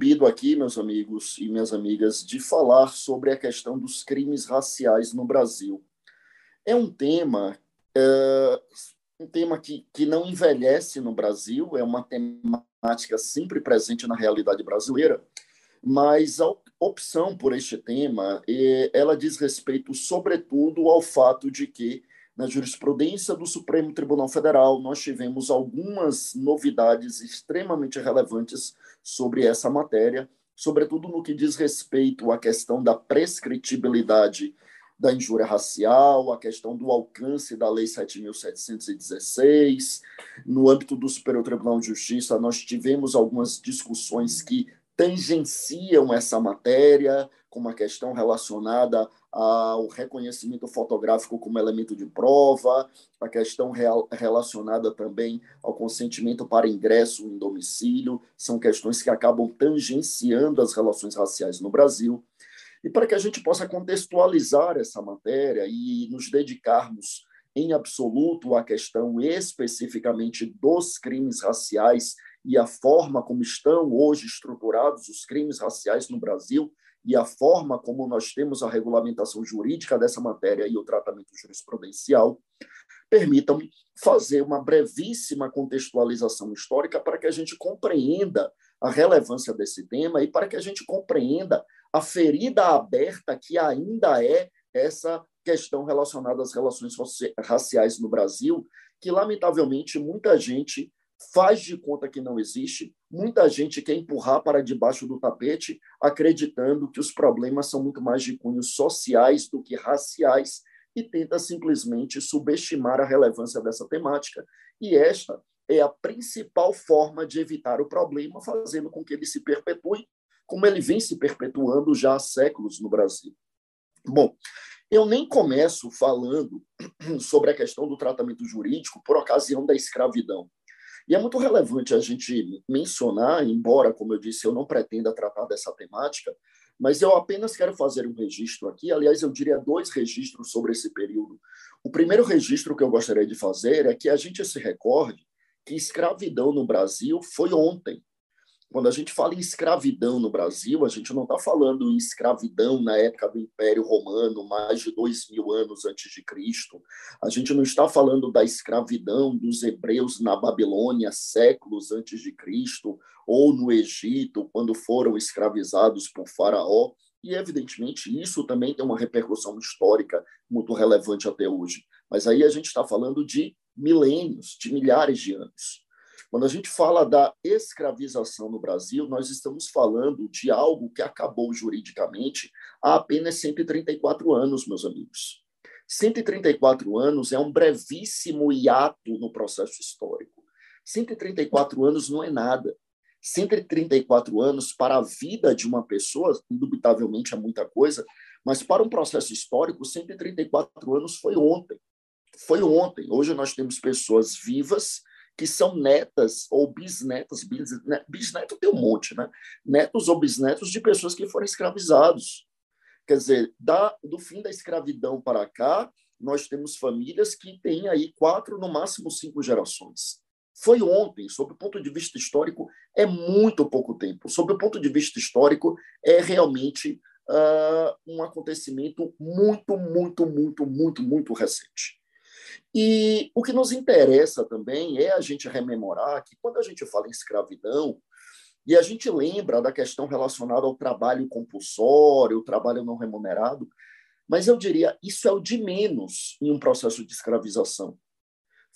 incumbido aqui, meus amigos e minhas amigas, de falar sobre a questão dos crimes raciais no Brasil. É um tema, é, um tema que, que não envelhece no Brasil, é uma temática sempre presente na realidade brasileira, mas a opção por este tema, é, ela diz respeito, sobretudo, ao fato de que na jurisprudência do Supremo Tribunal Federal, nós tivemos algumas novidades extremamente relevantes sobre essa matéria, sobretudo no que diz respeito à questão da prescritibilidade da injúria racial, a questão do alcance da Lei 7.716. No âmbito do Superior Tribunal de Justiça, nós tivemos algumas discussões que tangenciam essa matéria, como a questão relacionada ao reconhecimento fotográfico como elemento de prova, a questão real, relacionada também ao consentimento para ingresso em domicílio, são questões que acabam tangenciando as relações raciais no Brasil. E para que a gente possa contextualizar essa matéria e nos dedicarmos em absoluto à questão especificamente dos crimes raciais e a forma como estão hoje estruturados os crimes raciais no Brasil e a forma como nós temos a regulamentação jurídica dessa matéria e o tratamento jurisprudencial, permitam-me fazer uma brevíssima contextualização histórica para que a gente compreenda a relevância desse tema e para que a gente compreenda a ferida aberta que ainda é essa questão relacionada às relações raciais no Brasil, que lamentavelmente muita gente faz de conta que não existe. Muita gente quer empurrar para debaixo do tapete, acreditando que os problemas são muito mais de cunho sociais do que raciais e tenta simplesmente subestimar a relevância dessa temática. E esta é a principal forma de evitar o problema, fazendo com que ele se perpetue, como ele vem se perpetuando já há séculos no Brasil. Bom, eu nem começo falando sobre a questão do tratamento jurídico por ocasião da escravidão. E é muito relevante a gente mencionar, embora, como eu disse, eu não pretenda tratar dessa temática, mas eu apenas quero fazer um registro aqui. Aliás, eu diria dois registros sobre esse período. O primeiro registro que eu gostaria de fazer é que a gente se recorde que escravidão no Brasil foi ontem. Quando a gente fala em escravidão no Brasil, a gente não está falando em escravidão na época do Império Romano, mais de dois mil anos antes de Cristo. A gente não está falando da escravidão dos hebreus na Babilônia, séculos antes de Cristo, ou no Egito, quando foram escravizados por Faraó. E, evidentemente, isso também tem uma repercussão histórica muito relevante até hoje. Mas aí a gente está falando de milênios, de milhares de anos. Quando a gente fala da escravização no Brasil, nós estamos falando de algo que acabou juridicamente há apenas 134 anos, meus amigos. 134 anos é um brevíssimo hiato no processo histórico. 134 anos não é nada. 134 anos para a vida de uma pessoa, indubitavelmente é muita coisa, mas para um processo histórico, 134 anos foi ontem. Foi ontem. Hoje nós temos pessoas vivas que são netas ou bisnetas, bisneto, bisneto tem um monte, né? Netos ou bisnetos de pessoas que foram escravizados. Quer dizer, da, do fim da escravidão para cá, nós temos famílias que têm aí quatro, no máximo cinco gerações. Foi ontem, sob o ponto de vista histórico, é muito pouco tempo. Sob o ponto de vista histórico, é realmente uh, um acontecimento muito, muito, muito, muito, muito recente. E o que nos interessa também é a gente rememorar que quando a gente fala em escravidão, e a gente lembra da questão relacionada ao trabalho compulsório, o trabalho não remunerado, mas eu diria, isso é o de menos em um processo de escravização.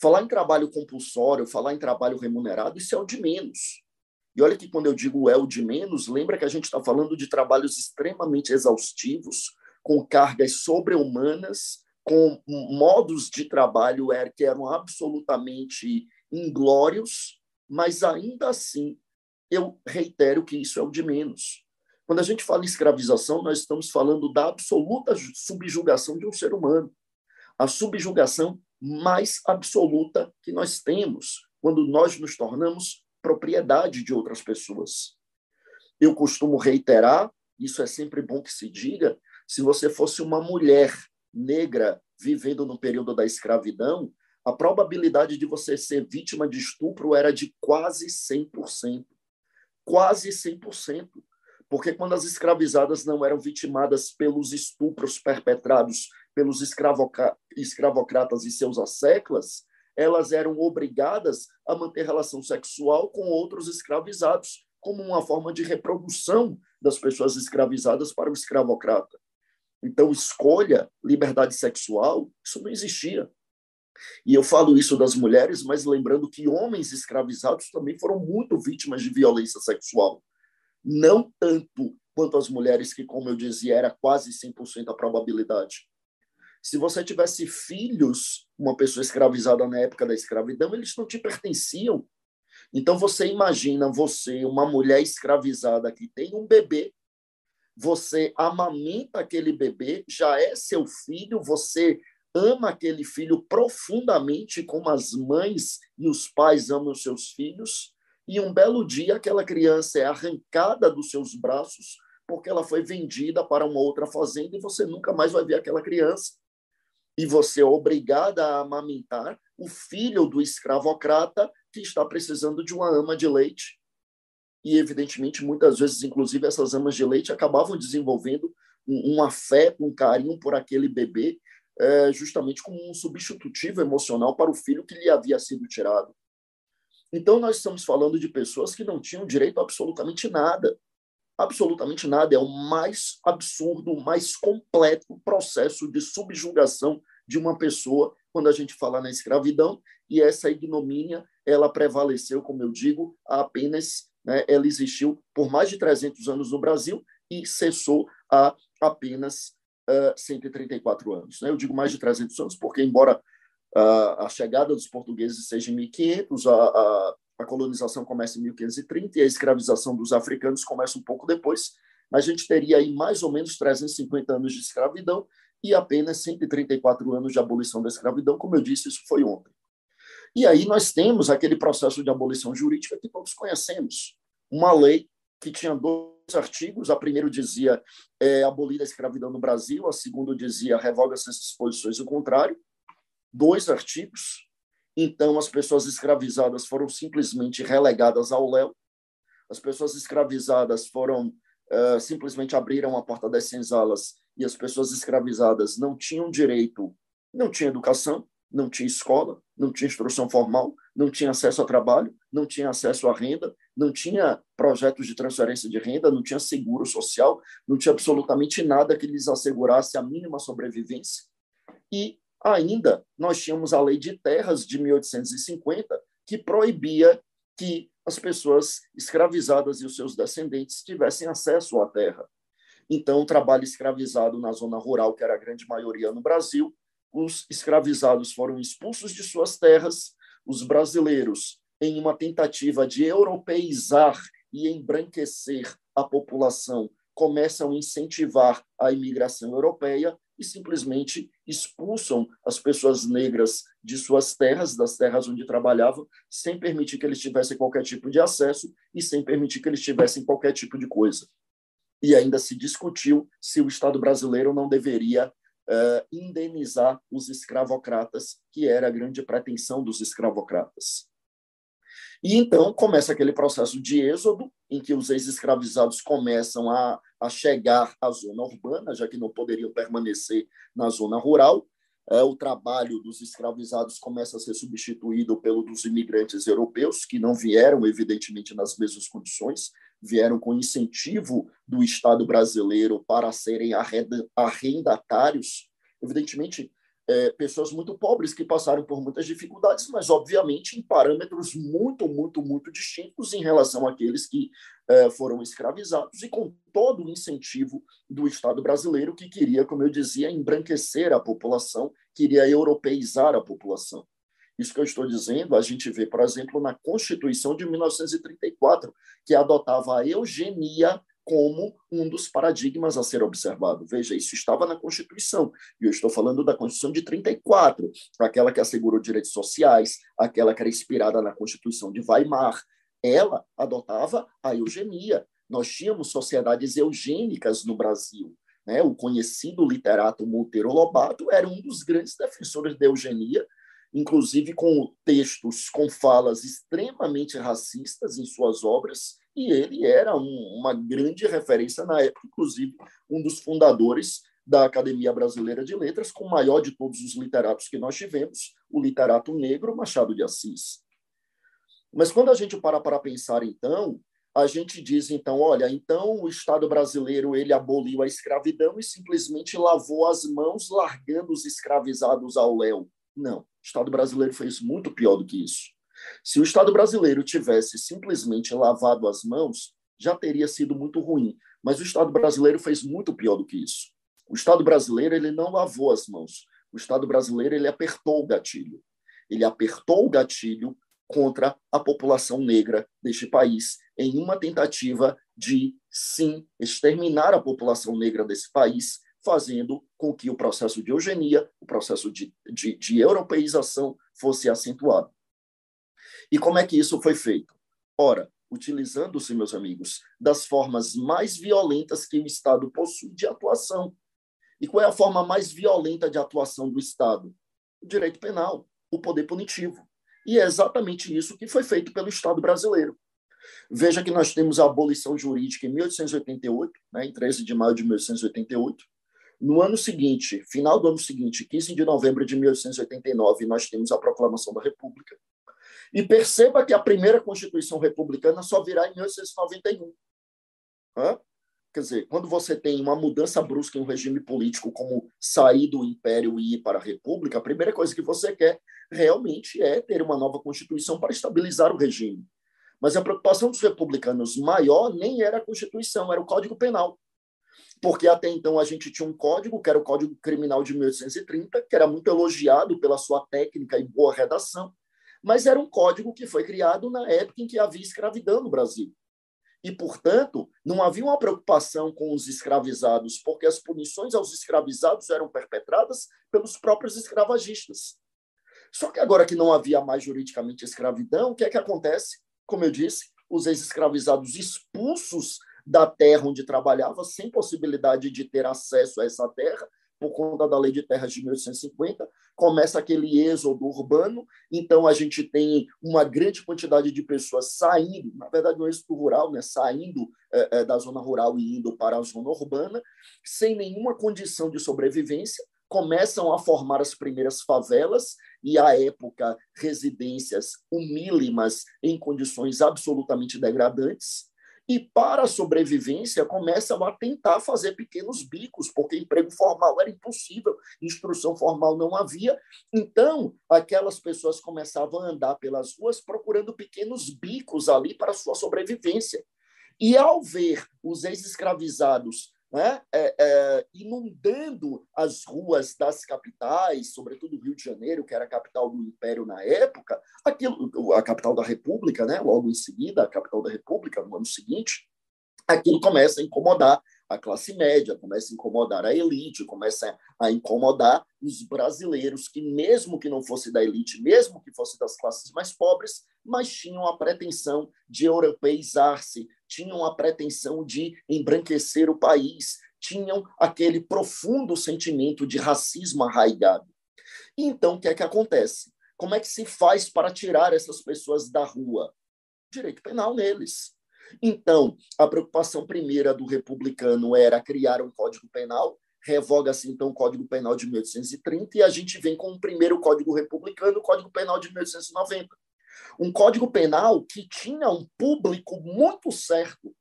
Falar em trabalho compulsório, falar em trabalho remunerado, isso é o de menos. E olha que quando eu digo é o de menos, lembra que a gente está falando de trabalhos extremamente exaustivos, com cargas sobre-humanas com modos de trabalho que eram absolutamente inglórios, mas ainda assim eu reitero que isso é o de menos. Quando a gente fala em escravização, nós estamos falando da absoluta subjugação de um ser humano, a subjugação mais absoluta que nós temos quando nós nos tornamos propriedade de outras pessoas. Eu costumo reiterar, isso é sempre bom que se diga, se você fosse uma mulher negra vivendo no período da escravidão, a probabilidade de você ser vítima de estupro era de quase 100%. quase 100%. Porque quando as escravizadas não eram vitimadas pelos estupros perpetrados pelos escravocratas e seus asseclas, elas eram obrigadas a manter relação sexual com outros escravizados, como uma forma de reprodução das pessoas escravizadas para o escravocrata. Então, escolha, liberdade sexual, isso não existia. E eu falo isso das mulheres, mas lembrando que homens escravizados também foram muito vítimas de violência sexual. Não tanto quanto as mulheres, que, como eu dizia, era quase 100% a probabilidade. Se você tivesse filhos, uma pessoa escravizada na época da escravidão, eles não te pertenciam. Então você imagina você, uma mulher escravizada que tem um bebê, você amamenta aquele bebê, já é seu filho, você ama aquele filho profundamente como as mães e os pais amam os seus filhos, e um belo dia aquela criança é arrancada dos seus braços porque ela foi vendida para uma outra fazenda e você nunca mais vai ver aquela criança. E você é obrigada a amamentar o filho do escravocrata que está precisando de uma ama de leite. E, evidentemente, muitas vezes, inclusive, essas amas de leite acabavam desenvolvendo um, afeto, um carinho por aquele bebê, é, justamente como um substitutivo emocional para o filho que lhe havia sido tirado. Então, nós estamos falando de pessoas que não tinham direito a absolutamente nada absolutamente nada. É o mais absurdo, o mais completo processo de subjugação de uma pessoa quando a gente fala na escravidão. E essa ignomínia, ela prevaleceu, como eu digo, apenas, né, ela existiu por mais de 300 anos no Brasil e cessou há apenas uh, 134 anos. Né? Eu digo mais de 300 anos porque, embora uh, a chegada dos portugueses seja em 1500, a, a a colonização começa em 1530 e a escravização dos africanos começa um pouco depois, mas a gente teria aí mais ou menos 350 anos de escravidão e apenas 134 anos de abolição da escravidão, como eu disse, isso foi ontem. E aí nós temos aquele processo de abolição jurídica que todos conhecemos, uma lei que tinha dois artigos, a primeiro dizia é, abolir a escravidão no Brasil, a segunda dizia revoga essas disposições. O contrário, dois artigos, então, as pessoas escravizadas foram simplesmente relegadas ao léu. As pessoas escravizadas foram uh, simplesmente abriram a porta das senzalas e as pessoas escravizadas não tinham direito, não tinha educação, não tinha escola, não tinha instrução formal, não tinha acesso a trabalho, não tinha acesso à renda, não tinha projetos de transferência de renda, não tinha seguro social, não tinha absolutamente nada que lhes assegurasse a mínima sobrevivência. E Ainda nós tínhamos a Lei de Terras de 1850, que proibia que as pessoas escravizadas e os seus descendentes tivessem acesso à terra. Então, o trabalho escravizado na zona rural, que era a grande maioria no Brasil, os escravizados foram expulsos de suas terras, os brasileiros, em uma tentativa de europeizar e embranquecer a população, começam a incentivar a imigração europeia e simplesmente expulsam as pessoas negras de suas terras, das terras onde trabalhavam, sem permitir que eles tivessem qualquer tipo de acesso e sem permitir que eles tivessem qualquer tipo de coisa. E ainda se discutiu se o Estado brasileiro não deveria uh, indenizar os escravocratas, que era a grande pretensão dos escravocratas. E então começa aquele processo de êxodo, em que os ex-escravizados começam a, a chegar à zona urbana, já que não poderiam permanecer na zona rural. É, o trabalho dos escravizados começa a ser substituído pelo dos imigrantes europeus, que não vieram, evidentemente, nas mesmas condições, vieram com incentivo do Estado brasileiro para serem arrendatários. Evidentemente, é, pessoas muito pobres que passaram por muitas dificuldades, mas obviamente em parâmetros muito, muito, muito distintos em relação àqueles que é, foram escravizados e com todo o incentivo do Estado brasileiro que queria, como eu dizia, embranquecer a população, queria europeizar a população. Isso que eu estou dizendo, a gente vê, por exemplo, na Constituição de 1934, que adotava a eugenia como um dos paradigmas a ser observado. Veja, isso estava na Constituição, e eu estou falando da Constituição de 34, aquela que assegurou direitos sociais, aquela que era inspirada na Constituição de Weimar. Ela adotava a eugenia. Nós tínhamos sociedades eugênicas no Brasil. Né? O conhecido literato Monteiro Lobato era um dos grandes defensores da eugenia, inclusive com textos com falas extremamente racistas em suas obras, e ele era um, uma grande referência na época, inclusive um dos fundadores da Academia Brasileira de Letras, com o maior de todos os literatos que nós tivemos, o literato negro Machado de Assis. Mas quando a gente para para pensar, então, a gente diz, então, olha, então o Estado brasileiro ele aboliu a escravidão e simplesmente lavou as mãos, largando os escravizados ao léu. Não, o Estado brasileiro fez muito pior do que isso. Se o Estado brasileiro tivesse simplesmente lavado as mãos, já teria sido muito ruim. Mas o Estado brasileiro fez muito pior do que isso. O Estado brasileiro ele não lavou as mãos. O Estado brasileiro ele apertou o gatilho. Ele apertou o gatilho contra a população negra deste país em uma tentativa de sim exterminar a população negra desse país, fazendo com que o processo de eugenia, o processo de, de, de europeização fosse acentuado. E como é que isso foi feito? Ora, utilizando-se, meus amigos, das formas mais violentas que o Estado possui de atuação. E qual é a forma mais violenta de atuação do Estado? O direito penal, o poder punitivo. E é exatamente isso que foi feito pelo Estado brasileiro. Veja que nós temos a abolição jurídica em 1888, né, em 13 de maio de 1888. No ano seguinte, final do ano seguinte, 15 de novembro de 1889, nós temos a proclamação da República. E perceba que a primeira Constituição republicana só virá em 1891. Hã? Quer dizer, quando você tem uma mudança brusca em um regime político, como sair do império e ir para a república, a primeira coisa que você quer realmente é ter uma nova constituição para estabilizar o regime. Mas a preocupação dos republicanos maior nem era a constituição, era o Código Penal. Porque até então a gente tinha um código, que era o Código Criminal de 1830, que era muito elogiado pela sua técnica e boa redação, mas era um código que foi criado na época em que havia escravidão no Brasil. E, portanto, não havia uma preocupação com os escravizados, porque as punições aos escravizados eram perpetradas pelos próprios escravagistas. Só que agora que não havia mais juridicamente escravidão, o que é que acontece? Como eu disse, os ex-escravizados expulsos da terra onde trabalhava, sem possibilidade de ter acesso a essa terra, por conta da lei de terras de 1850, começa aquele êxodo urbano, então a gente tem uma grande quantidade de pessoas saindo, na verdade no êxodo rural, né, saindo é, é, da zona rural e indo para a zona urbana, sem nenhuma condição de sobrevivência, começam a formar as primeiras favelas e, à época, residências humílimas em condições absolutamente degradantes e, para a sobrevivência, começam a tentar fazer pequenos bicos, porque emprego formal era impossível, instrução formal não havia. Então, aquelas pessoas começavam a andar pelas ruas procurando pequenos bicos ali para sua sobrevivência. E, ao ver os ex-escravizados né, é, é, inundando as ruas das capitais, sobretudo Rio de Janeiro, que era a capital do Império na época, aquilo, a capital da República, né, logo em seguida, a capital da República, no ano seguinte, aquilo começa a incomodar a classe média, começa a incomodar a elite, começa a incomodar os brasileiros que, mesmo que não fosse da elite, mesmo que fosse das classes mais pobres, mas tinham a pretensão de europeizar-se, tinham a pretensão de embranquecer o país, tinham aquele profundo sentimento de racismo arraigado. Então, o que é que acontece? Como é que se faz para tirar essas pessoas da rua? Direito penal neles. Então, a preocupação primeira do republicano era criar um código penal, revoga-se então o Código Penal de 1830 e a gente vem com o primeiro Código Republicano, o Código Penal de 1890. Um Código Penal que tinha um público muito certo.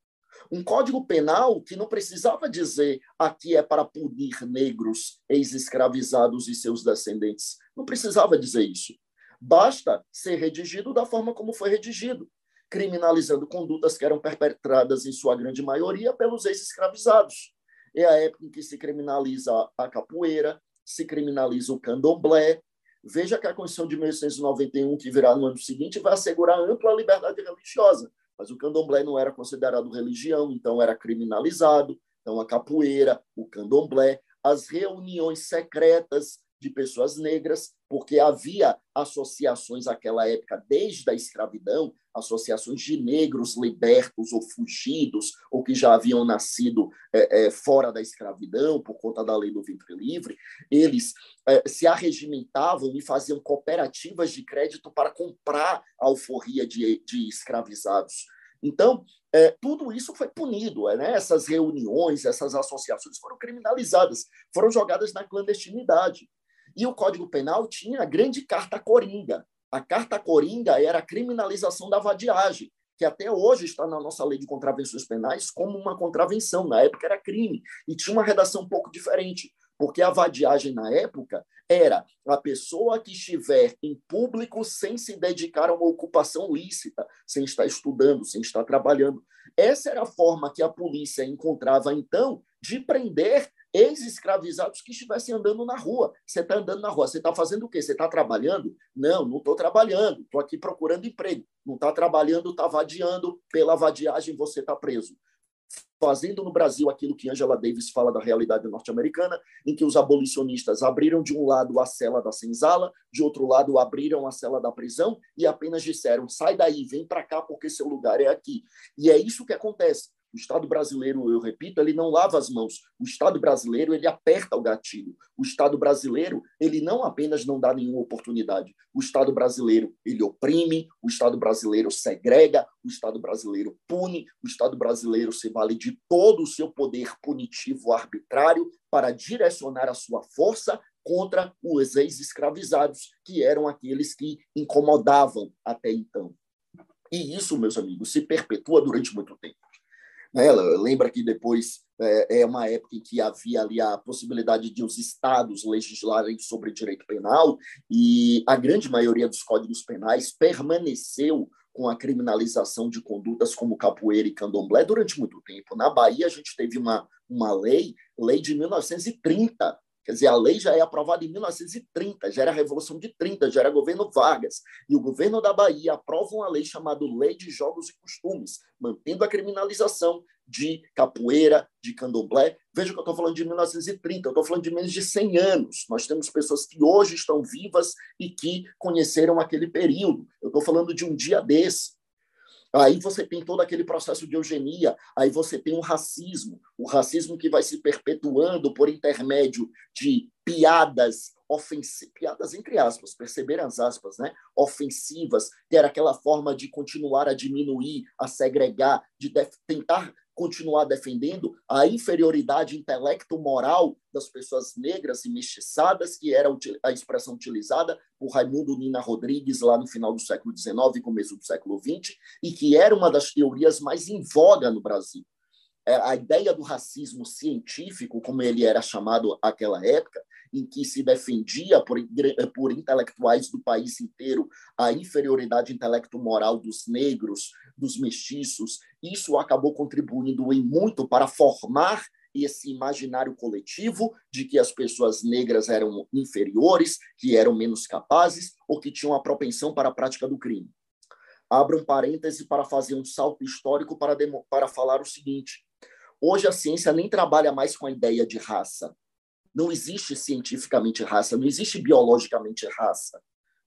Um Código Penal que não precisava dizer aqui é para punir negros, ex-escravizados e seus descendentes. Não precisava dizer isso. Basta ser redigido da forma como foi redigido, criminalizando condutas que eram perpetradas, em sua grande maioria, pelos ex-escravizados. É a época em que se criminaliza a capoeira, se criminaliza o candomblé, Veja que a Constituição de 1891, que virá no ano seguinte, vai assegurar ampla liberdade religiosa. Mas o candomblé não era considerado religião, então era criminalizado. Então, a capoeira, o candomblé, as reuniões secretas de pessoas negras, porque havia associações naquela época, desde a escravidão, associações de negros libertos ou fugidos, ou que já haviam nascido é, é, fora da escravidão por conta da lei do ventre livre, eles é, se arregimentavam e faziam cooperativas de crédito para comprar a alforria de, de escravizados. Então, é, tudo isso foi punido, é, né? essas reuniões, essas associações foram criminalizadas, foram jogadas na clandestinidade. E o Código Penal tinha a grande carta coringa. A carta coringa era a criminalização da vadiagem, que até hoje está na nossa lei de contravenções penais como uma contravenção. Na época era crime e tinha uma redação um pouco diferente, porque a vadiagem na época era a pessoa que estiver em público sem se dedicar a uma ocupação lícita, sem estar estudando, sem estar trabalhando. Essa era a forma que a polícia encontrava, então, de prender ex-escravizados que estivessem andando na rua. Você está andando na rua, você está fazendo o quê? Você está trabalhando? Não, não estou trabalhando, estou aqui procurando emprego. Não está trabalhando, está vadiando, pela vadiagem você está preso fazendo no Brasil aquilo que Angela Davis fala da realidade norte-americana, em que os abolicionistas abriram de um lado a cela da senzala, de outro lado abriram a cela da prisão e apenas disseram: sai daí, vem para cá porque seu lugar é aqui. E é isso que acontece. O Estado brasileiro, eu repito, ele não lava as mãos. O Estado brasileiro, ele aperta o gatilho. O Estado brasileiro, ele não apenas não dá nenhuma oportunidade. O Estado brasileiro, ele oprime, o Estado brasileiro segrega, o Estado brasileiro pune, o Estado brasileiro se vale de todo o seu poder punitivo arbitrário para direcionar a sua força contra os ex-escravizados, que eram aqueles que incomodavam até então. E isso, meus amigos, se perpetua durante muito tempo. Né? Lembra que depois é, é, uma época em que havia ali a possibilidade de os estados legislarem sobre direito penal e a grande maioria dos códigos penais permaneceu com a criminalização de condutas como capoeira e candomblé durante muito tempo. Na Bahia, a gente teve uma, uma lei, lei de 1930, Quer dizer, a lei já é aprovada em 1930, já era a Revolução de 30, já era governo Vargas. E o governo da Bahia aprova uma lei chamada Lei de Jogos e Costumes, mantendo a criminalização de capoeira, de candomblé. Veja que eu estou falando de 1930, eu estou falando de menos de 100 anos. Nós temos pessoas que hoje estão vivas e que conheceram aquele período. Eu estou falando de um dia desse. Aí você tem todo aquele processo de eugenia, aí você tem o racismo, o racismo que vai se perpetuando por intermédio de piadas ofensivas, piadas entre aspas, perceberam as aspas, né? Ofensivas, que era aquela forma de continuar a diminuir, a segregar, de tentar continuar defendendo a inferioridade intelecto-moral das pessoas negras e mestiçadas, que era a expressão utilizada por Raimundo Nina Rodrigues lá no final do século XIX e começo do século XX, e que era uma das teorias mais em voga no Brasil. É, a ideia do racismo científico, como ele era chamado naquela época, em que se defendia por, por intelectuais do país inteiro a inferioridade intelecto-moral dos negros, dos mestiços, isso acabou contribuindo em muito para formar esse imaginário coletivo de que as pessoas negras eram inferiores, que eram menos capazes ou que tinham a propensão para a prática do crime. Abro um parêntese para fazer um salto histórico para, para falar o seguinte: hoje a ciência nem trabalha mais com a ideia de raça. Não existe cientificamente raça, não existe biologicamente raça.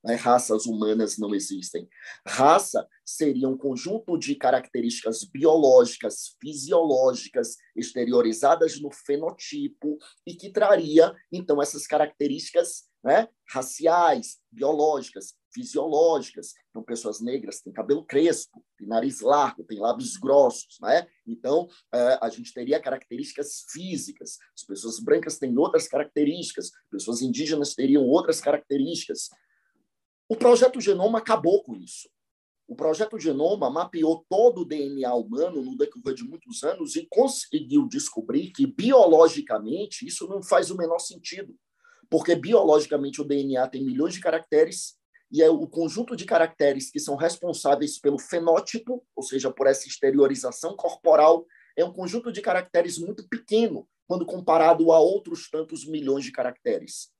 Né? Raças humanas não existem. Raça seria um conjunto de características biológicas, fisiológicas, exteriorizadas no fenotipo e que traria, então, essas características né, raciais, biológicas, fisiológicas. Então, pessoas negras têm cabelo crespo, têm nariz largo, têm lábios grossos, né? Então, é, a gente teria características físicas. As pessoas brancas têm outras características, pessoas indígenas teriam outras características. O projeto Genoma acabou com isso. O projeto Genoma mapeou todo o DNA humano no decorrer de muitos anos e conseguiu descobrir que, biologicamente, isso não faz o menor sentido. Porque, biologicamente, o DNA tem milhões de caracteres e é o conjunto de caracteres que são responsáveis pelo fenótipo, ou seja, por essa exteriorização corporal, é um conjunto de caracteres muito pequeno quando comparado a outros tantos milhões de caracteres.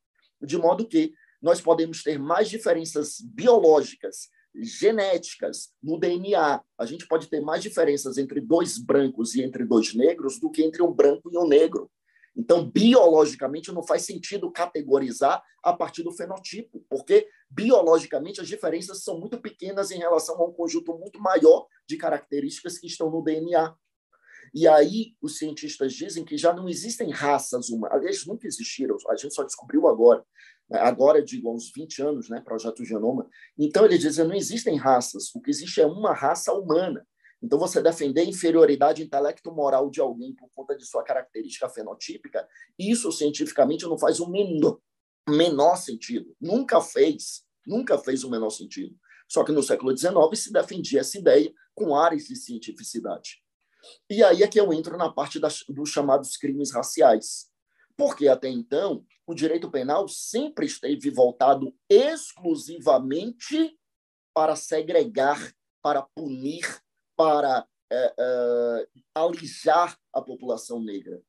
De modo que nós podemos ter mais diferenças biológicas, genéticas no DNA. A gente pode ter mais diferenças entre dois brancos e entre dois negros do que entre um branco e um negro. Então, biologicamente, não faz sentido categorizar a partir do fenotipo, porque biologicamente as diferenças são muito pequenas em relação a um conjunto muito maior de características que estão no DNA. E aí os cientistas dizem que já não existem raças humanas. Aliás, nunca existiram, a gente só descobriu agora. Agora, digo, há uns 20 anos, né, Projeto Genoma. Então, eles dizem não existem raças, o que existe é uma raça humana. Então, você defender a inferioridade intelecto-moral de alguém por conta de sua característica fenotípica, isso cientificamente não faz o menor, menor sentido. Nunca fez, nunca fez o menor sentido. Só que no século XIX se defendia essa ideia com áreas de cientificidade. E aí é que eu entro na parte das, dos chamados crimes raciais. Porque até então, o direito penal sempre esteve voltado exclusivamente para segregar, para punir para é, é, alijar a população negra.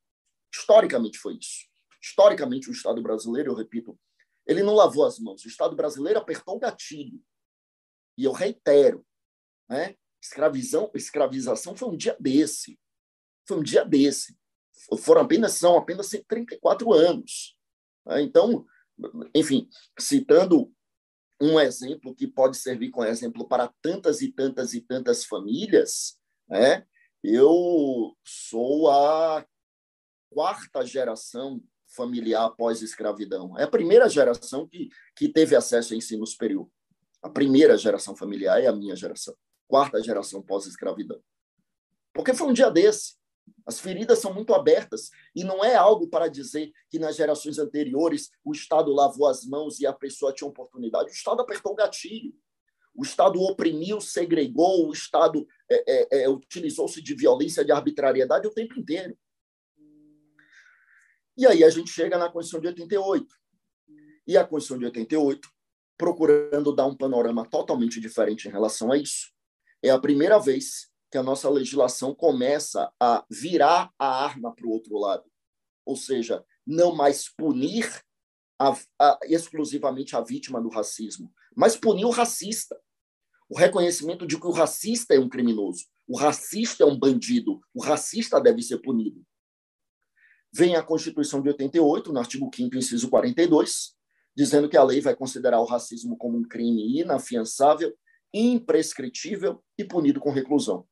Historicamente foi isso. Historicamente, o Estado brasileiro, eu repito, ele não lavou as mãos. O Estado brasileiro apertou o gatilho. E eu reitero, né? Escravizão, escravização foi um dia desse. Foi um dia desse. Foram apenas, são apenas 134 anos. Né? Então, enfim, citando um exemplo que pode servir como exemplo para tantas e tantas e tantas famílias, né? Eu sou a quarta geração familiar pós-escravidão. É a primeira geração que, que teve acesso ao ensino superior. A primeira geração familiar é a minha geração. Quarta geração pós-escravidão. Porque foi um dia desse. As feridas são muito abertas e não é algo para dizer que nas gerações anteriores o Estado lavou as mãos e a pessoa tinha oportunidade. O Estado apertou o gatilho. O Estado oprimiu, segregou, o Estado é, é, é, utilizou-se de violência, de arbitrariedade o tempo inteiro. E aí a gente chega na Constituição de 88. E a Constituição de 88, procurando dar um panorama totalmente diferente em relação a isso, é a primeira vez que a nossa legislação começa a virar a arma para o outro lado. Ou seja, não mais punir a, a, exclusivamente a vítima do racismo, mas punir o racista. O reconhecimento de que o racista é um criminoso, o racista é um bandido, o racista deve ser punido. Vem a Constituição de 88, no artigo 5 inciso 42, dizendo que a lei vai considerar o racismo como um crime inafiançável, imprescritível e punido com reclusão.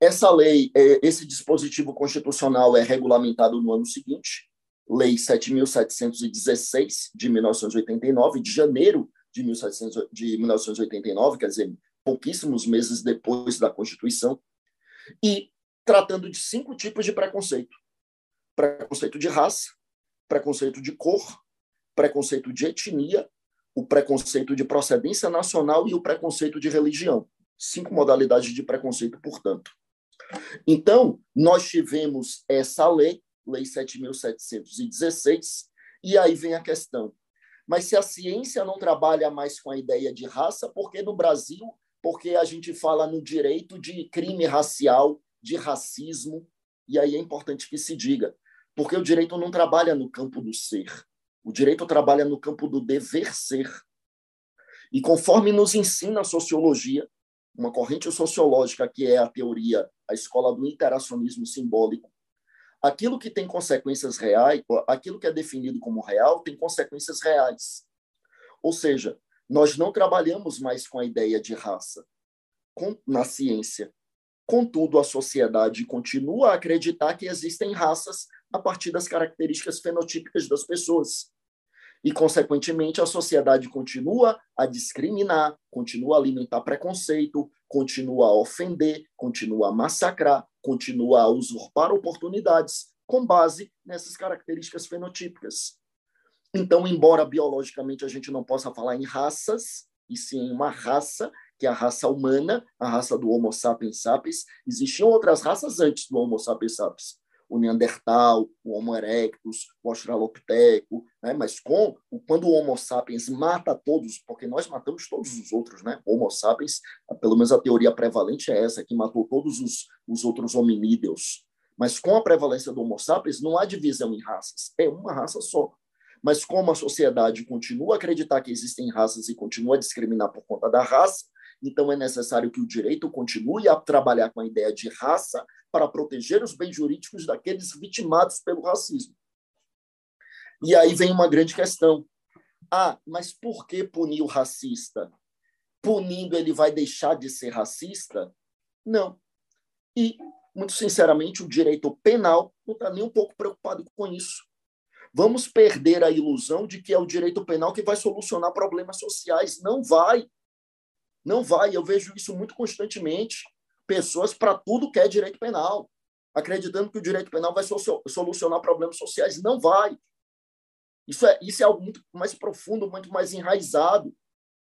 Essa lei, é, esse dispositivo constitucional é regulamentado no ano seguinte, Lei 7.716, de 1989, de janeiro de, 1700, de 1989, quer dizer, pouquíssimos meses depois da Constituição, e tratando de cinco tipos de preconceito: preconceito de raça, preconceito de cor, preconceito de etnia, o preconceito de procedência nacional e o preconceito de religião. Cinco modalidades de preconceito, portanto. Então, nós tivemos essa lei, Lei 7.716, e aí vem a questão. Mas se a ciência não trabalha mais com a ideia de raça, por que no Brasil? Porque a gente fala no direito de crime racial, de racismo, e aí é importante que se diga, porque o direito não trabalha no campo do ser, o direito trabalha no campo do dever ser. E conforme nos ensina a sociologia, uma corrente sociológica que é a teoria, a escola do interacionismo simbólico. Aquilo que tem consequências reais, aquilo que é definido como real, tem consequências reais. Ou seja, nós não trabalhamos mais com a ideia de raça na ciência. Contudo, a sociedade continua a acreditar que existem raças a partir das características fenotípicas das pessoas e, consequentemente, a sociedade continua a discriminar, continua a alimentar preconceito, continua a ofender, continua a massacrar, continua a usurpar oportunidades com base nessas características fenotípicas. Então, embora biologicamente a gente não possa falar em raças, e sim em uma raça, que é a raça humana, a raça do Homo sapiens sapiens, existiam outras raças antes do Homo sapiens sapiens o Neandertal, o Homo erectus, o Australopiteco, né? mas com, quando o Homo sapiens mata todos, porque nós matamos todos os outros, né? O Homo sapiens, pelo menos a teoria prevalente é essa, que matou todos os, os outros hominídeos. Mas com a prevalência do Homo sapiens, não há divisão em raças, é uma raça só. Mas como a sociedade continua a acreditar que existem raças e continua a discriminar por conta da raça, então é necessário que o direito continue a trabalhar com a ideia de raça para proteger os bens jurídicos daqueles vitimados pelo racismo. E aí vem uma grande questão. Ah, mas por que punir o racista? Punindo ele vai deixar de ser racista? Não. E, muito sinceramente, o direito penal não está nem um pouco preocupado com isso. Vamos perder a ilusão de que é o direito penal que vai solucionar problemas sociais. Não vai. Não vai. Eu vejo isso muito constantemente. Pessoas para tudo que é direito penal, acreditando que o direito penal vai solucionar problemas sociais. Não vai. Isso é, isso é algo muito mais profundo, muito mais enraizado.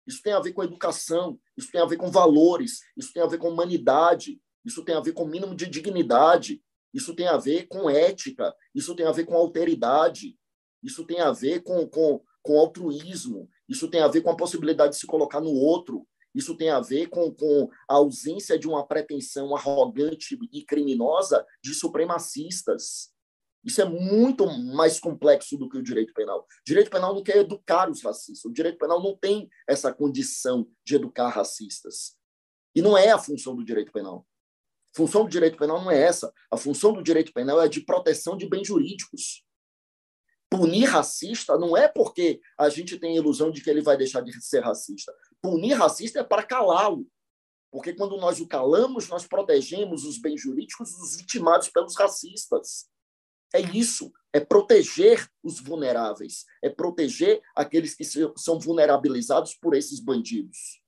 Isso tem a ver com educação, isso tem a ver com valores, isso tem a ver com humanidade, isso tem a ver com mínimo de dignidade, isso tem a ver com ética, isso tem a ver com alteridade, isso tem a ver com, com, com altruísmo, isso tem a ver com a possibilidade de se colocar no outro, isso tem a ver com, com a ausência de uma pretensão arrogante e criminosa de supremacistas. Isso é muito mais complexo do que o direito penal. O direito penal não quer educar os racistas. O direito penal não tem essa condição de educar racistas. E não é a função do direito penal. A função do direito penal não é essa. A função do direito penal é de proteção de bens jurídicos. Punir racista não é porque a gente tem a ilusão de que ele vai deixar de ser racista. Punir racista é para calá-lo. Porque quando nós o calamos, nós protegemos os bens jurídicos dos vitimados pelos racistas. É isso, é proteger os vulneráveis, é proteger aqueles que são vulnerabilizados por esses bandidos.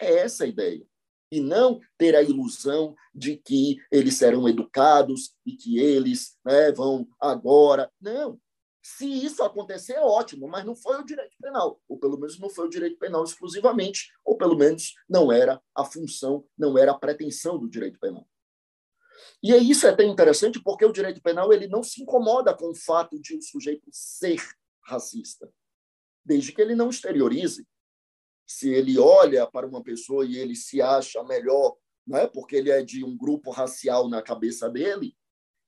É essa a ideia. E não ter a ilusão de que eles serão educados e que eles né, vão agora. Não. Se isso acontecer, é ótimo, mas não foi o direito penal, ou pelo menos não foi o direito penal exclusivamente, ou pelo menos não era a função, não era a pretensão do direito penal. E isso é até interessante porque o direito penal ele não se incomoda com o fato de o sujeito ser racista, desde que ele não exteriorize. Se ele olha para uma pessoa e ele se acha melhor, não é porque ele é de um grupo racial na cabeça dele,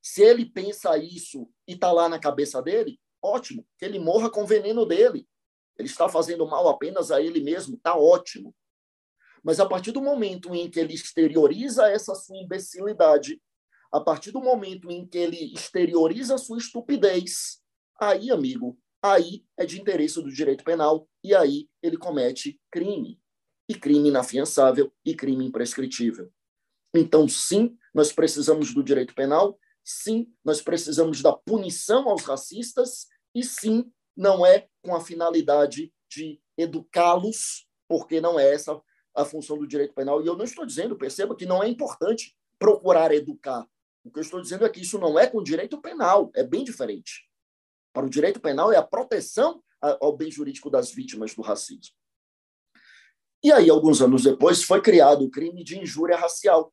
se ele pensa isso e está lá na cabeça dele, ótimo, que ele morra com o veneno dele. Ele está fazendo mal apenas a ele mesmo, está ótimo. Mas a partir do momento em que ele exterioriza essa sua imbecilidade, a partir do momento em que ele exterioriza a sua estupidez, aí, amigo, aí é de interesse do direito penal e aí ele comete crime. E crime inafiançável e crime imprescritível. Então, sim, nós precisamos do direito penal, sim, nós precisamos da punição aos racistas, e sim, não é com a finalidade de educá-los, porque não é essa a função do direito penal. E eu não estou dizendo, perceba que não é importante procurar educar. O que eu estou dizendo é que isso não é com direito penal, é bem diferente. Para o direito penal é a proteção ao bem jurídico das vítimas do racismo. E aí, alguns anos depois, foi criado o crime de injúria racial,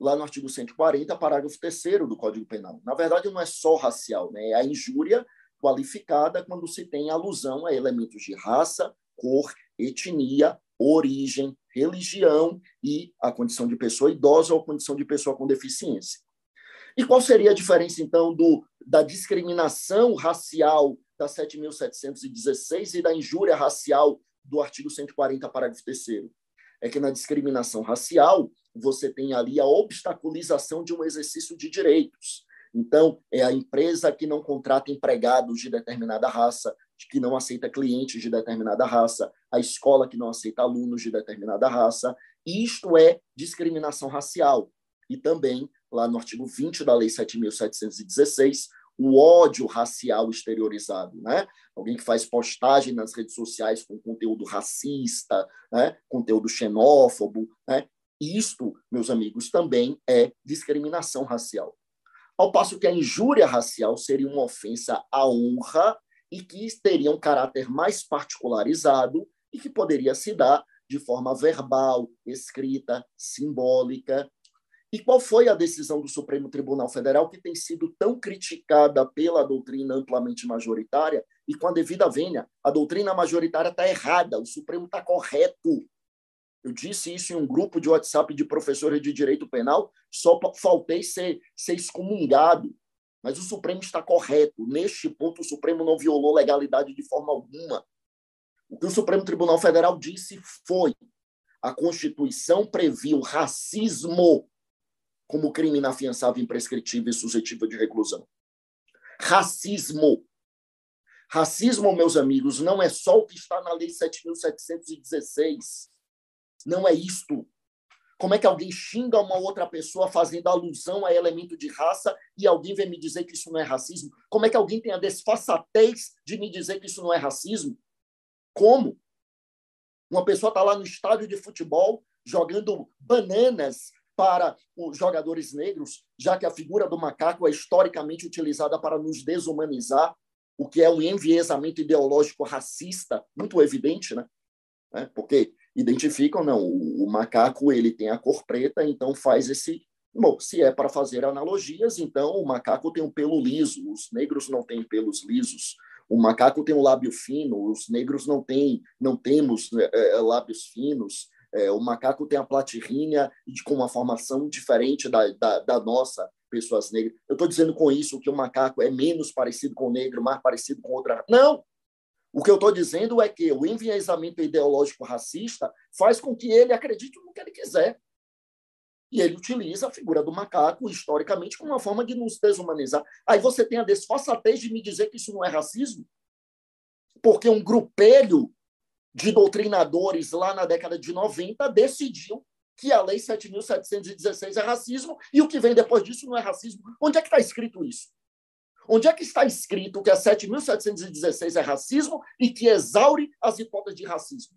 lá no artigo 140, parágrafo 3 do Código Penal. Na verdade, não é só racial, né? é a injúria qualificada quando se tem alusão a elementos de raça, cor, etnia, origem, religião e a condição de pessoa idosa ou condição de pessoa com deficiência. E qual seria a diferença, então, do, da discriminação racial da 7.716 e da injúria racial do artigo 140, parágrafo 3 É que na discriminação racial, você tem ali a obstaculização de um exercício de direitos. Então, é a empresa que não contrata empregados de determinada raça, que não aceita clientes de determinada raça, a escola que não aceita alunos de determinada raça. Isto é discriminação racial. E também lá no artigo 20 da Lei 7.716, o ódio racial exteriorizado, né? Alguém que faz postagem nas redes sociais com conteúdo racista, né? conteúdo xenófobo, né? Isto, meus amigos, também é discriminação racial. Ao passo que a injúria racial seria uma ofensa à honra e que teria um caráter mais particularizado e que poderia se dar de forma verbal, escrita, simbólica, e qual foi a decisão do Supremo Tribunal Federal que tem sido tão criticada pela doutrina amplamente majoritária e com a devida vênia? A doutrina majoritária está errada, o Supremo está correto. Eu disse isso em um grupo de WhatsApp de professores de direito penal, só faltei ser, ser excomungado. Mas o Supremo está correto. Neste ponto, o Supremo não violou legalidade de forma alguma. O que o Supremo Tribunal Federal disse foi: a Constituição previu racismo como crime inafiançável, imprescritível e suscetível de reclusão. Racismo. Racismo, meus amigos, não é só o que está na Lei 7.716. Não é isto. Como é que alguém xinga uma outra pessoa fazendo alusão a elemento de raça e alguém vem me dizer que isso não é racismo? Como é que alguém tem a desfaçatez de me dizer que isso não é racismo? Como? Uma pessoa está lá no estádio de futebol jogando bananas para os jogadores negros, já que a figura do macaco é historicamente utilizada para nos desumanizar, o que é um enviesamento ideológico racista muito evidente, né? É, porque identificam, não, o, o macaco ele tem a cor preta, então faz esse Bom, se é para fazer analogias, então o macaco tem um pelo liso, os negros não têm pelos lisos. O macaco tem um lábio fino, os negros não têm, não temos é, lábios finos. É, o macaco tem a platirrínea com uma formação diferente da, da, da nossa, pessoas negras. Eu estou dizendo com isso que o macaco é menos parecido com o negro, mais parecido com outra. Não! O que eu estou dizendo é que o enviesamento ideológico racista faz com que ele acredite no que ele quiser. E ele utiliza a figura do macaco, historicamente, como uma forma de nos desumanizar. Aí você tem a desfaçatez de me dizer que isso não é racismo? Porque um grupelho de doutrinadores lá na década de 90 decidiu que a Lei 7.716 é racismo e o que vem depois disso não é racismo. Onde é que está escrito isso? Onde é que está escrito que a 7.716 é racismo e que exaure as hipóteses de racismo?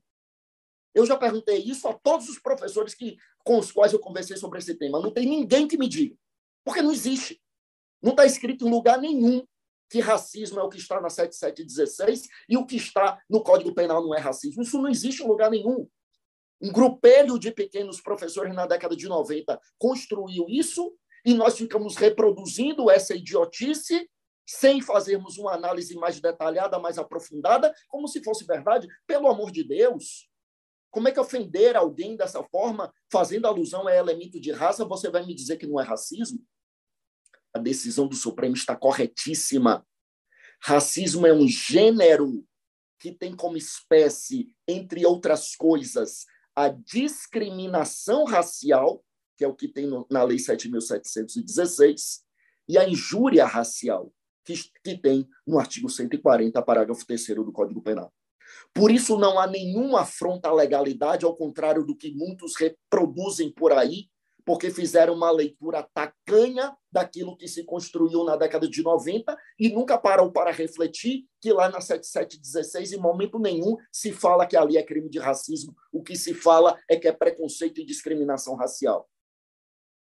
Eu já perguntei isso a todos os professores que, com os quais eu conversei sobre esse tema. Não tem ninguém que me diga. Porque não existe. Não está escrito em lugar nenhum que racismo é o que está na 7716 e o que está no Código Penal não é racismo. Isso não existe em lugar nenhum. Um grupelho de pequenos professores na década de 90 construiu isso e nós ficamos reproduzindo essa idiotice sem fazermos uma análise mais detalhada, mais aprofundada, como se fosse verdade. Pelo amor de Deus, como é que ofender alguém dessa forma, fazendo alusão a elemento de raça, você vai me dizer que não é racismo? A decisão do Supremo está corretíssima. Racismo é um gênero que tem como espécie, entre outras coisas, a discriminação racial, que é o que tem no, na Lei 7.716, e a injúria racial, que, que tem no artigo 140, parágrafo 3 do Código Penal. Por isso, não há nenhuma afronta à legalidade, ao contrário do que muitos reproduzem por aí, porque fizeram uma leitura tacanha daquilo que se construiu na década de 90 e nunca param para refletir que lá na 7716, em momento nenhum, se fala que ali é crime de racismo. O que se fala é que é preconceito e discriminação racial.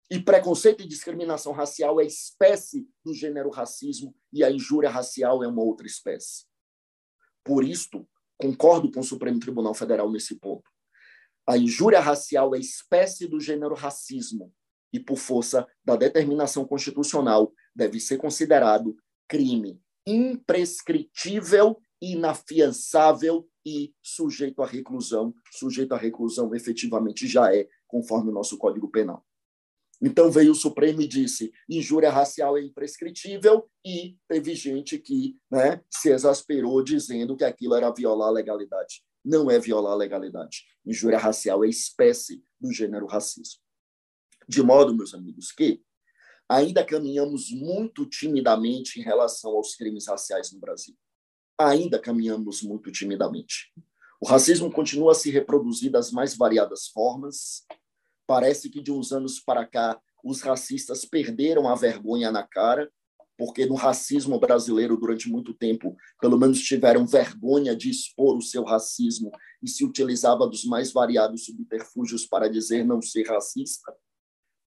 E preconceito e discriminação racial é espécie do gênero racismo e a injúria racial é uma outra espécie. Por isto, Concordo com o Supremo Tribunal Federal nesse ponto. A injúria racial é espécie do gênero racismo e, por força da determinação constitucional, deve ser considerado crime imprescritível, inafiançável e sujeito à reclusão. Sujeito à reclusão efetivamente já é, conforme o nosso Código Penal. Então veio o Supremo e disse: injúria racial é imprescritível, e teve gente que né, se exasperou dizendo que aquilo era violar a legalidade. Não é violar a legalidade. Injúria racial é espécie do gênero racismo. De modo, meus amigos, que ainda caminhamos muito timidamente em relação aos crimes raciais no Brasil. Ainda caminhamos muito timidamente. O racismo continua a se reproduzir das mais variadas formas, Parece que de uns anos para cá os racistas perderam a vergonha na cara, porque no racismo brasileiro, durante muito tempo, pelo menos tiveram vergonha de expor o seu racismo e se utilizava dos mais variados subterfúgios para dizer não ser racista.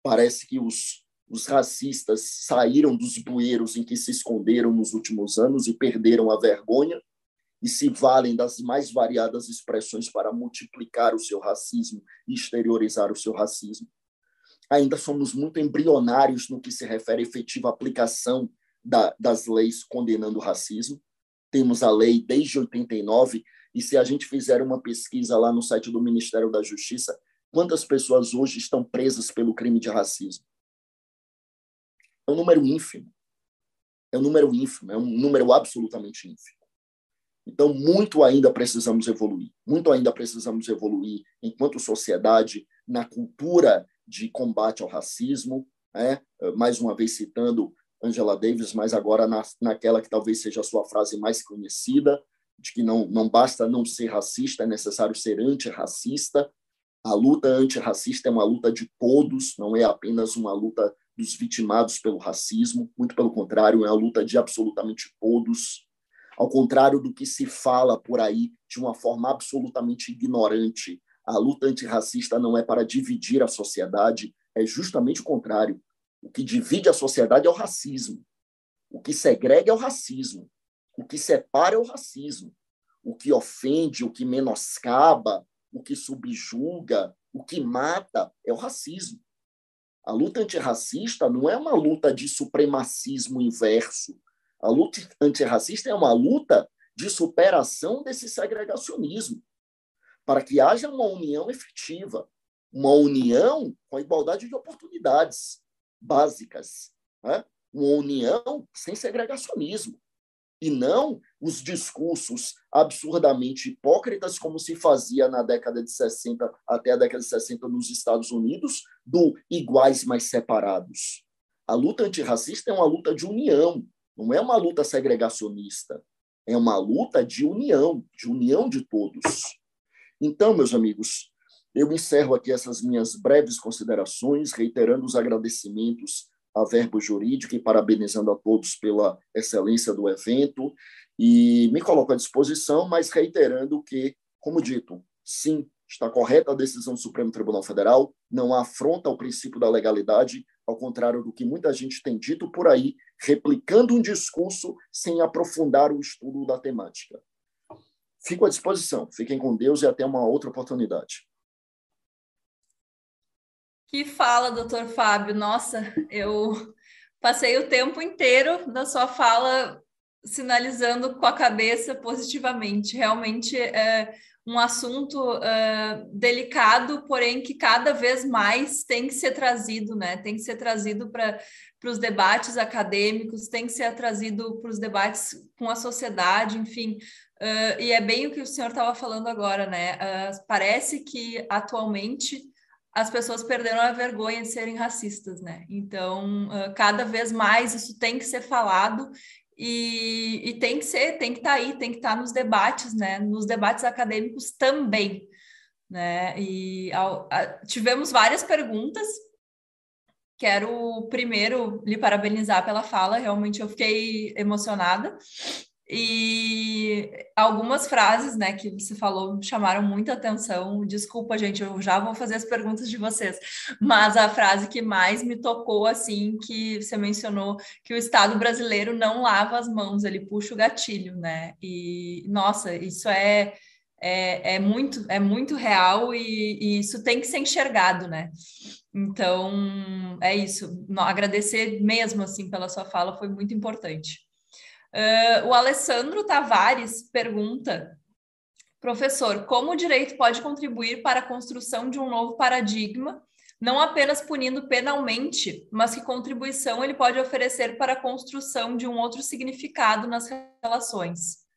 Parece que os, os racistas saíram dos bueiros em que se esconderam nos últimos anos e perderam a vergonha e se valem das mais variadas expressões para multiplicar o seu racismo e exteriorizar o seu racismo. Ainda somos muito embrionários no que se refere à efetiva aplicação da, das leis condenando o racismo. Temos a lei desde 89, e se a gente fizer uma pesquisa lá no site do Ministério da Justiça, quantas pessoas hoje estão presas pelo crime de racismo? É um número ínfimo. É um número ínfimo, é um número absolutamente ínfimo. Então, muito ainda precisamos evoluir, muito ainda precisamos evoluir enquanto sociedade na cultura de combate ao racismo, né? mais uma vez citando Angela Davis, mas agora na, naquela que talvez seja a sua frase mais conhecida, de que não, não basta não ser racista, é necessário ser antirracista. A luta antirracista é uma luta de todos, não é apenas uma luta dos vitimados pelo racismo, muito pelo contrário, é a luta de absolutamente todos Ao contrário do que se fala por aí de uma forma absolutamente ignorante, a luta antirracista não é para dividir a sociedade, é justamente o contrário. O que divide a sociedade é o racismo. O que segrega é o racismo. O que separa é o racismo. O que ofende, o que menoscaba, o que subjuga, o que mata é o racismo. A luta antirracista não é uma luta de supremacismo inverso. A luta antirracista é uma luta de superação desse segregacionismo, para que haja uma união efetiva, uma união com a igualdade de oportunidades básicas, né? uma união sem segregacionismo, e não os discursos absurdamente hipócritas, como se fazia na década de 60 até a década de 60 nos Estados Unidos, do iguais mais separados. A luta antirracista é uma luta de união, não é uma luta segregacionista. É uma luta de união, de união de todos. Então, meus amigos, eu encerro aqui essas minhas breves considerações, reiterando os agradecimentos a Verbo Jurídico e parabenizando a todos pela excelência do evento e me coloco à disposição, mas reiterando que, como dito, sim, está correta a decisão do Supremo Tribunal Federal, não afronta o princípio da legalidade, ao contrário do que muita gente tem dito por aí, replicando um discurso sem aprofundar o estudo da temática. Fico à disposição. Fiquem com Deus e até uma outra oportunidade. Que fala, doutor Fábio. Nossa, eu passei o tempo inteiro da sua fala sinalizando com a cabeça positivamente. Realmente é um assunto uh, delicado, porém que cada vez mais tem que ser trazido, né? Tem que ser trazido para os debates acadêmicos, tem que ser trazido para os debates com a sociedade, enfim. Uh, e é bem o que o senhor estava falando agora, né? Uh, parece que atualmente as pessoas perderam a vergonha de serem racistas, né? Então, cada vez mais isso tem que ser falado e, e tem que ser, tem que estar tá aí, tem que estar tá nos debates, né? Nos debates acadêmicos também, né? E ao, a, tivemos várias perguntas. Quero primeiro lhe parabenizar pela fala, realmente eu fiquei emocionada. E algumas frases, né, que você falou chamaram muita atenção. Desculpa, gente, eu já vou fazer as perguntas de vocês. Mas a frase que mais me tocou, assim, que você mencionou, que o Estado brasileiro não lava as mãos, ele puxa o gatilho, né? E, nossa, isso é, é, é muito, é muito real e, e isso tem que ser enxergado, né? Então, é isso. Agradecer mesmo, assim, pela sua fala, foi muito importante. Uh, o Alessandro Tavares pergunta: professor, como o direito pode contribuir para a construção de um novo paradigma, não apenas punindo penalmente, mas que contribuição ele pode oferecer para a construção de um outro significado nas relações?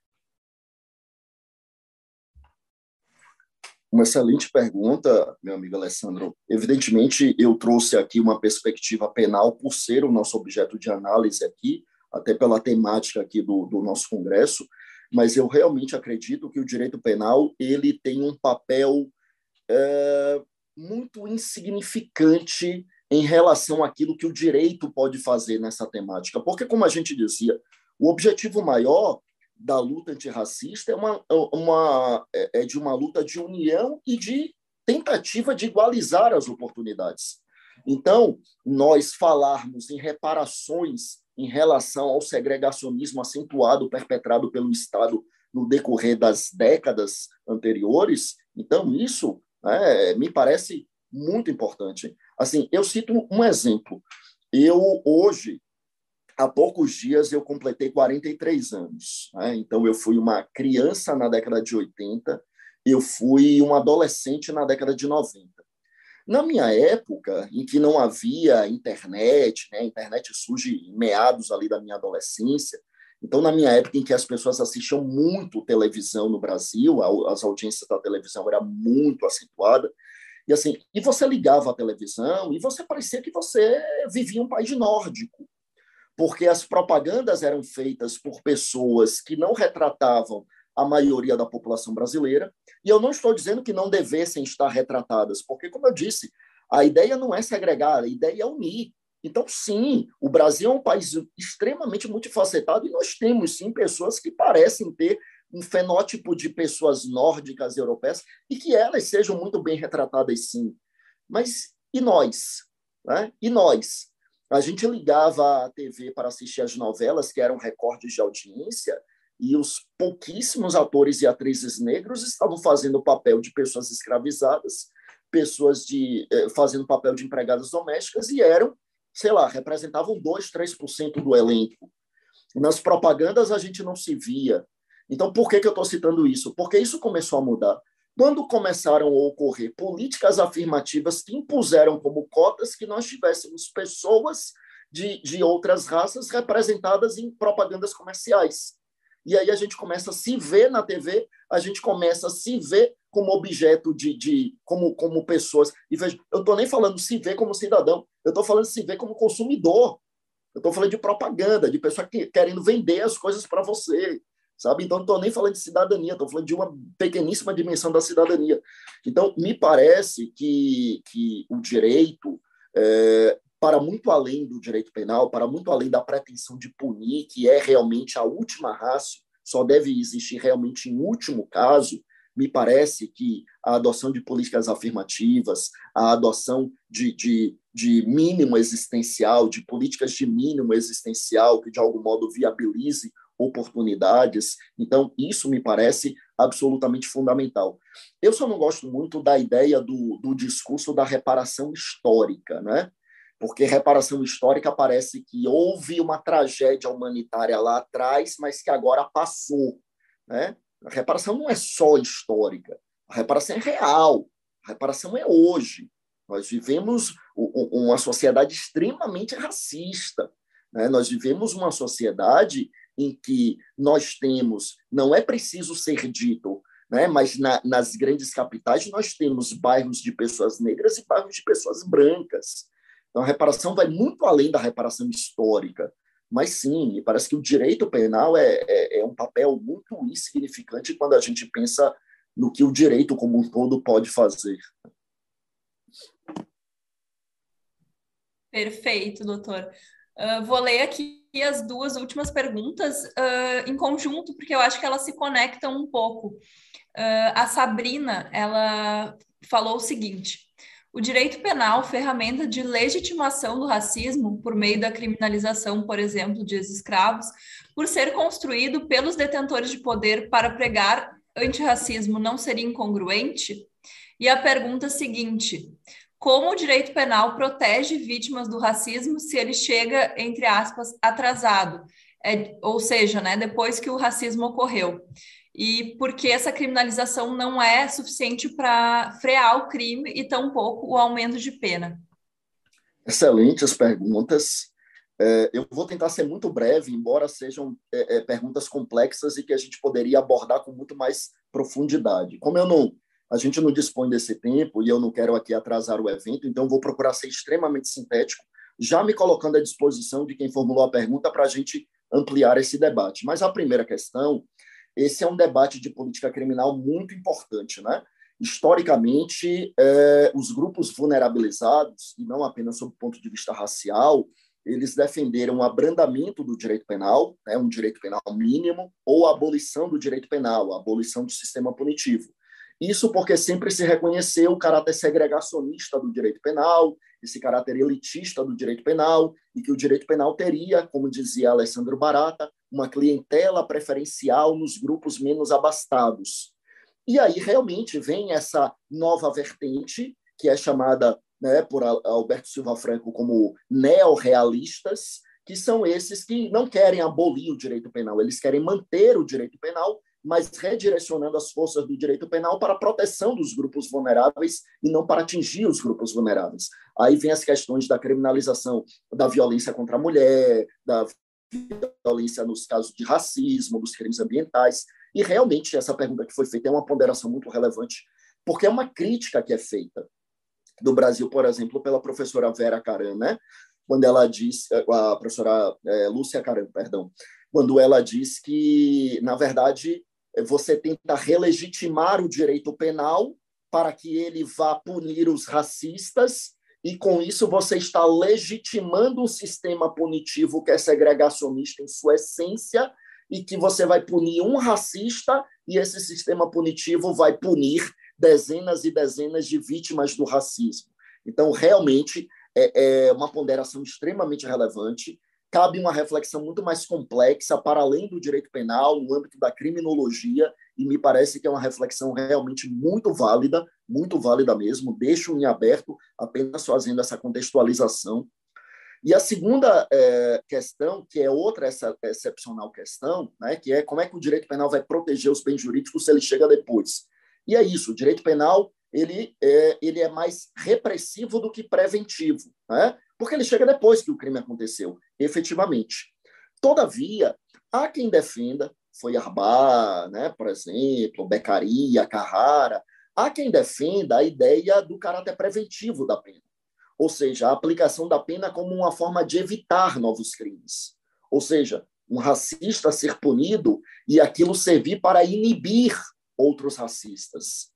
Uma excelente pergunta, meu amigo Alessandro. Evidentemente, eu trouxe aqui uma perspectiva penal por ser o nosso objeto de análise aqui, até pela temática aqui do, do nosso congresso, mas eu realmente acredito que o direito penal ele tem um papel é, muito insignificante em relação àquilo que o direito pode fazer nessa temática, porque como a gente dizia, o objetivo maior da luta antirracista é uma, uma é, é de uma luta de união e de tentativa de igualizar as oportunidades. Então, nós falarmos em reparações em relação ao segregacionismo acentuado perpetrado pelo Estado no decorrer das décadas anteriores. Então, isso né, me parece muito importante. Assim, eu cito um exemplo. Eu, hoje, há poucos dias, eu completei 43 anos. Né? Então, eu fui uma criança na década de 80, eu fui um adolescente na década de 90. Na minha época, em que não havia internet, né, a internet surge em meados ali da minha adolescência, então, na minha época em que as pessoas assistiam muito televisão no Brasil, as audiências da televisão era muito acentuada, e assim, e você ligava a televisão e você parecia que você vivia um país nórdico, porque as propagandas eram feitas por pessoas que não retratavam a maioria da população brasileira. E eu não estou dizendo que não devessem estar retratadas, porque, como eu disse, a ideia não é segregar, a ideia é unir. Então, sim, o Brasil é um país extremamente multifacetado e nós temos, sim, pessoas que parecem ter um fenótipo de pessoas nórdicas europeias e que elas sejam muito bem retratadas, sim. Mas e nós? Né? E nós? A gente ligava a TV para assistir as novelas, que eram recordes de audiência, e os pouquíssimos atores e atrizes negros estavam fazendo o papel de pessoas escravizadas, pessoas de eh, fazendo papel de empregadas domésticas e eram sei lá, representavam 2, 3% do elenco. Nas propagandas a gente não se via. Então, por que, que eu estou citando isso? Porque isso começou a mudar. Quando começaram a ocorrer políticas afirmativas que impuseram como cotas que nós tivéssemos pessoas de, de outras raças representadas em propagandas comerciais. E aí a gente começa a se ver na TV, a gente começa a se ver como objeto de, de como, como pessoas. E veja, eu estou nem falando se ver como cidadão, eu estou falando se ver como consumidor. Eu estou falando de propaganda, de pessoa que, querendo vender as coisas para você, sabe? Então, não estou nem falando de cidadania, estou falando de uma pequeníssima dimensão da cidadania. Então, me parece que, que o direito, é, para muito além do direito penal, para muito além da pretensão de punir, que é realmente a última raça, só deve existir realmente em último caso, me parece que a adoção de políticas afirmativas, a adoção de, de, de mínimo existencial, de políticas de mínimo existencial, que de algum modo viabilize oportunidades. Então, isso me parece absolutamente fundamental. Eu só não gosto muito da ideia do, do discurso da reparação histórica, né? Porque reparação histórica parece que houve uma tragédia humanitária lá atrás, mas que agora passou, né? A reparação não é só histórica, a reparação é real, a reparação é hoje. Nós vivemos uma sociedade extremamente racista. Né? Nós vivemos uma sociedade em que nós temos, não é preciso ser dito, né? mas na, nas grandes capitais nós temos bairros de pessoas negras e bairros de pessoas brancas. Então, a reparação vai muito além da reparação histórica. Mas sim, parece que o direito penal é, é, é um papel muito insignificante quando a gente pensa no que o direito como um todo pode fazer. Perfeito, doutor. Uh, vou ler aqui as duas últimas perguntas uh, em conjunto, porque eu acho que elas se conectam um pouco. Uh, a Sabrina, ela falou o seguinte: o direito penal, ferramenta de legitimação do racismo por meio da criminalização, por exemplo, de ex-escravos, por ser construído pelos detentores de poder para pregar antirracismo, não seria incongruente? E a pergunta seguinte: como o direito penal protege vítimas do racismo se ele chega, entre aspas, atrasado? É, ou seja, né, depois que o racismo ocorreu e porque essa criminalização não é suficiente para frear o crime e tampouco o aumento de pena? Excelentes perguntas. É, eu vou tentar ser muito breve, embora sejam é, é, perguntas complexas e que a gente poderia abordar com muito mais profundidade. Como eu não, a gente não dispõe desse tempo e eu não quero aqui atrasar o evento, então vou procurar ser extremamente sintético, já me colocando à disposição de quem formulou a pergunta para a gente ampliar esse debate. Mas a primeira questão esse é um debate de política criminal muito importante, né? Historicamente, é, os grupos vulnerabilizados, e não apenas sob o ponto de vista racial, eles defenderam o abrandamento do direito penal, né, um direito penal mínimo, ou a abolição do direito penal, a abolição do sistema punitivo. Isso porque sempre se reconheceu o caráter segregacionista do direito penal, esse caráter elitista do direito penal, e que o direito penal teria, como dizia Alessandro Barata, uma clientela preferencial nos grupos menos abastados. E aí realmente vem essa nova vertente, que é chamada né, por Alberto Silva Franco como neorrealistas, que são esses que não querem abolir o direito penal, eles querem manter o direito penal, mas redirecionando as forças do direito penal para a proteção dos grupos vulneráveis e não para atingir os grupos vulneráveis. Aí vem as questões da criminalização da violência contra a mulher, da violência nos casos de racismo, dos crimes ambientais. E realmente essa pergunta que foi feita é uma ponderação muito relevante, porque é uma crítica que é feita do Brasil, por exemplo, pela professora Vera Caran, né? quando ela diz, a professora é, Lúcia Caran, perdão, quando ela diz que, na verdade, você tenta relegitimar o direito penal para que ele vá punir os racistas e com isso você está legitimando um sistema punitivo que é segregacionista em sua essência e que você vai punir um racista e esse sistema punitivo vai punir dezenas e dezenas de vítimas do racismo. Então, realmente, é, é uma ponderação extremamente relevante. Cabe uma reflexão muito mais complexa para além do direito penal, no âmbito da criminologia, e me parece que é uma reflexão realmente muito válida, muito válida mesmo. Deixo em aberto, apenas fazendo essa contextualização. E a segunda é, questão, que é outra essa excepcional questão, né, que é como é que o direito penal vai proteger os bens jurídicos se ele chega depois. E é isso, o direito penal ele é, ele é mais repressivo do que preventivo, né? porque ele chega depois que o crime aconteceu, efetivamente. Todavia, há quem defenda, foi Arbar, né, por exemplo, Beccaria, Carrara, há quem defenda a ideia do caráter preventivo da pena, ou seja, a aplicação da pena como uma forma de evitar novos crimes, ou seja, um racista ser punido e aquilo servir para inibir outros racistas.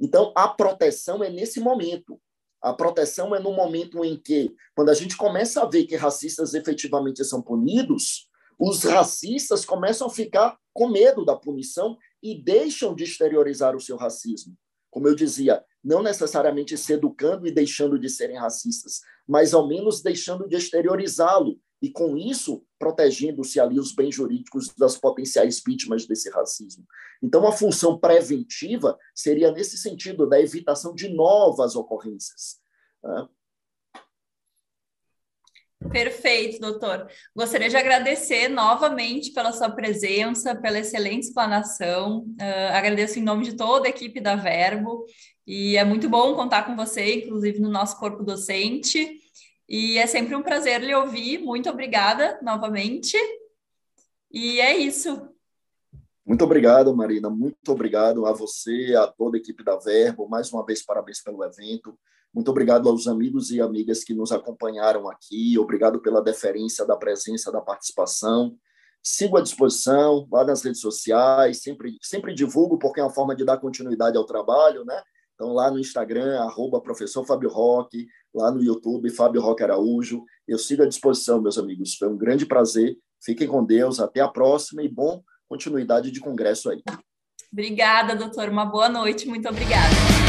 Então, a proteção é nesse momento. A proteção é no momento em que, quando a gente começa a ver que racistas efetivamente são punidos, os racistas começam a ficar com medo da punição e deixam de exteriorizar o seu racismo. Como eu dizia, não necessariamente se educando e deixando de serem racistas, mas ao menos deixando de exteriorizá-lo e, com isso, protegendo-se ali os bens jurídicos das potenciais vítimas desse racismo. Então, a função preventiva seria nesse sentido, da evitação de novas ocorrências. Né? Perfeito, doutor. Gostaria de agradecer novamente pela sua presença, pela excelente explanação. Uh, agradeço em nome de toda a equipe da Verbo e é muito bom contar com você, inclusive no nosso corpo docente. E é sempre um prazer lhe ouvir. Muito obrigada novamente. E é isso. Muito obrigado, Marina. Muito obrigado a você, a toda a equipe da Verbo. Mais uma vez, parabéns pelo evento. Muito obrigado aos amigos e amigas que nos acompanharam aqui. Obrigado pela deferência da presença, da participação. Sigo à disposição lá nas redes sociais. Sempre, sempre divulgo, porque é uma forma de dar continuidade ao trabalho, né? Então, lá no Instagram, arroba professor Fábio Roque, lá no YouTube, Fábio Roque Araújo. Eu sigo à disposição, meus amigos. Foi um grande prazer. Fiquem com Deus. Até a próxima e bom continuidade de congresso aí. Obrigada, doutor. Uma boa noite. Muito obrigada.